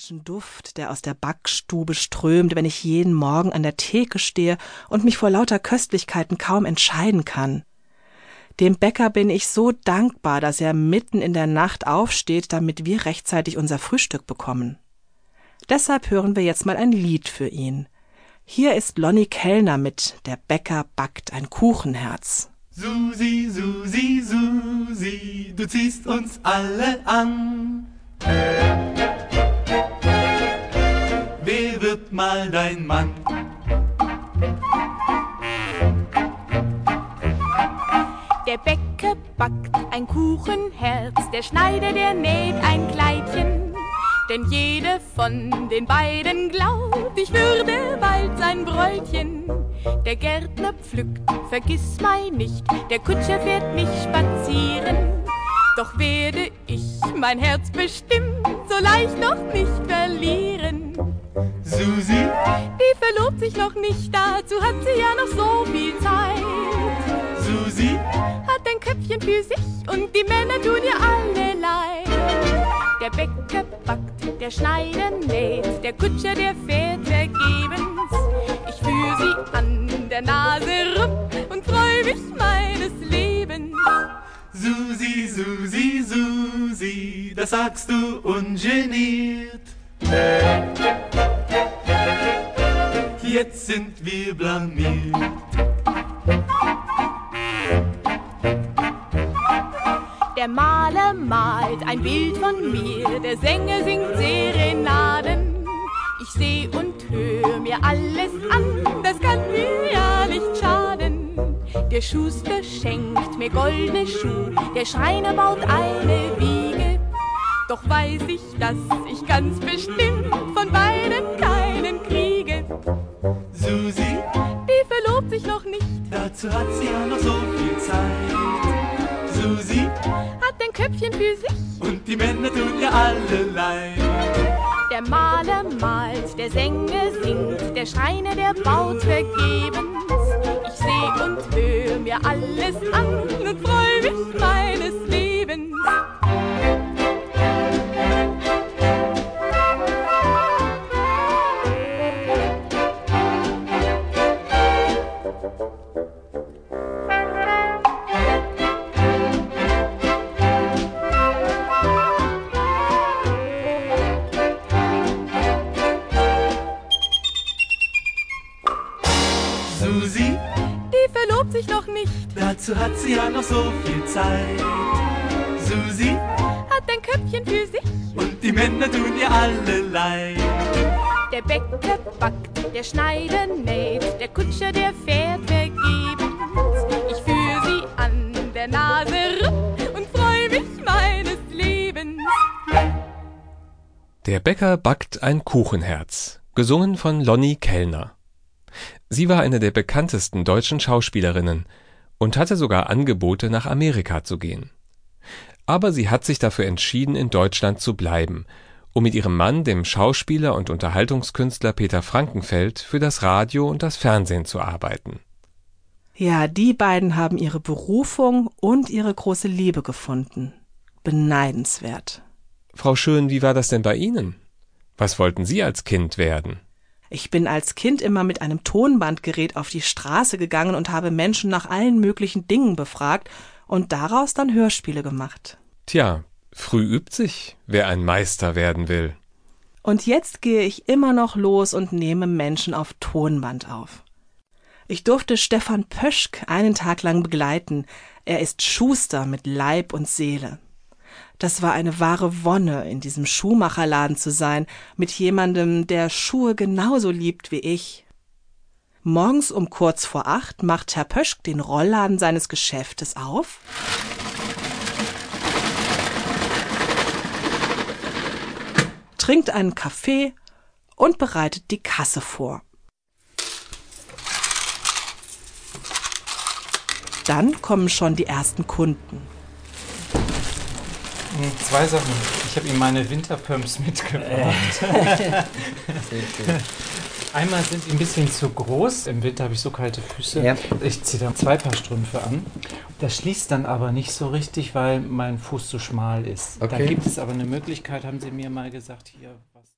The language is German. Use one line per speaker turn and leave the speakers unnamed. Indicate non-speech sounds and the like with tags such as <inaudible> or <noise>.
magischen Duft, der aus der Backstube strömt, wenn ich jeden Morgen an der Theke stehe und mich vor lauter Köstlichkeiten kaum entscheiden kann. Dem Bäcker bin ich so dankbar, dass er mitten in der Nacht aufsteht, damit wir rechtzeitig unser Frühstück bekommen. Deshalb hören wir jetzt mal ein Lied für ihn. Hier ist Lonny Kellner mit Der Bäcker backt ein Kuchenherz.
Susi, Susi, Susi, du ziehst uns alle an. Wer mal dein Mann?
Der Bäcker backt ein Kuchenherz, der Schneider, der näht ein Kleidchen. Denn jede von den beiden glaubt, ich würde bald sein Bräutchen. Der Gärtner pflückt, vergiss mein nicht, der Kutscher fährt mich spazieren. Doch werde ich mein Herz bestimmt so leicht noch nicht verlieren.
Susi,
Die verlobt sich noch nicht, dazu hat sie ja noch so viel Zeit.
Susi,
Hat ein Köpfchen für sich und die Männer tun ihr alle leid. Der Bäcker backt, der Schneider näht, der Kutscher, der fährt vergebens. Ich führ sie an der Nase rum und freu mich meines Lebens.
Susi, Susi, Susi, das sagst du ungeniert. Jetzt sind wir blamiert.
Der Maler malt ein Bild von mir, der Sänger singt Serenaden. Ich seh und hör mir alles an, das kann mir ja nicht schaden. Der Schuster schenkt mir goldene Schuh, der Schreiner baut eine Wiege. Doch weiß ich, dass ich ganz bestimmt von beiden
dazu hat sie ja noch so viel Zeit. Susi,
hat ein Köpfchen für sich.
und die Männer tun ihr alle leid.
Der Maler malt, der Sänger singt, der Schreiner, der baut vergebens. Ich seh und hör mir alles an und freu
Susi,
Die verlobt sich noch nicht,
dazu hat sie ja noch so viel Zeit. Susi,
hat ein Köpfchen für sich.
und die Männer tun ihr alle leid.
Der Bäcker backt, der Schneider näht, der Kutscher, der fährt vergebens. Ich führ sie an der Nase rum und freu mich meines Lebens.
Der Bäcker backt ein Kuchenherz, gesungen von Lonny Kellner. Sie war eine der bekanntesten deutschen Schauspielerinnen und hatte sogar Angebote, nach Amerika zu gehen. Aber sie hat sich dafür entschieden, in Deutschland zu bleiben, um mit ihrem Mann, dem Schauspieler und Unterhaltungskünstler Peter Frankenfeld, für das Radio und das Fernsehen zu arbeiten.
Ja, die beiden haben ihre Berufung und ihre große Liebe gefunden. Beneidenswert.
Frau Schön, wie war das denn bei Ihnen? Was wollten Sie als Kind werden?
Ich bin als Kind immer mit einem Tonbandgerät auf die Straße gegangen und habe Menschen nach allen möglichen Dingen befragt und daraus dann Hörspiele gemacht.
Tja, früh übt sich, wer ein Meister werden will.
Und jetzt gehe ich immer noch los und nehme Menschen auf Tonband auf. Ich durfte Stefan Pöschk einen Tag lang begleiten. Er ist Schuster mit Leib und Seele. Das war eine wahre Wonne, in diesem Schuhmacherladen zu sein, mit jemandem, der Schuhe genauso liebt wie ich. Morgens um kurz vor acht macht Herr Pöschk den Rollladen seines Geschäftes auf. trinkt einen Kaffee und bereitet die Kasse vor. Dann kommen schon die ersten Kunden.
Hm, Zwei Sachen. Ich habe ihm meine Winterpumps <laughs> mitgebracht. Einmal sind die ein bisschen zu groß. Im Winter habe ich so kalte Füße.
Ja.
Ich ziehe dann zwei Paar Strümpfe an. Das schließt dann aber nicht so richtig, weil mein Fuß zu schmal ist. Da
Okay.
gibt es aber eine Möglichkeit, haben sie mir mal gesagt, hier was.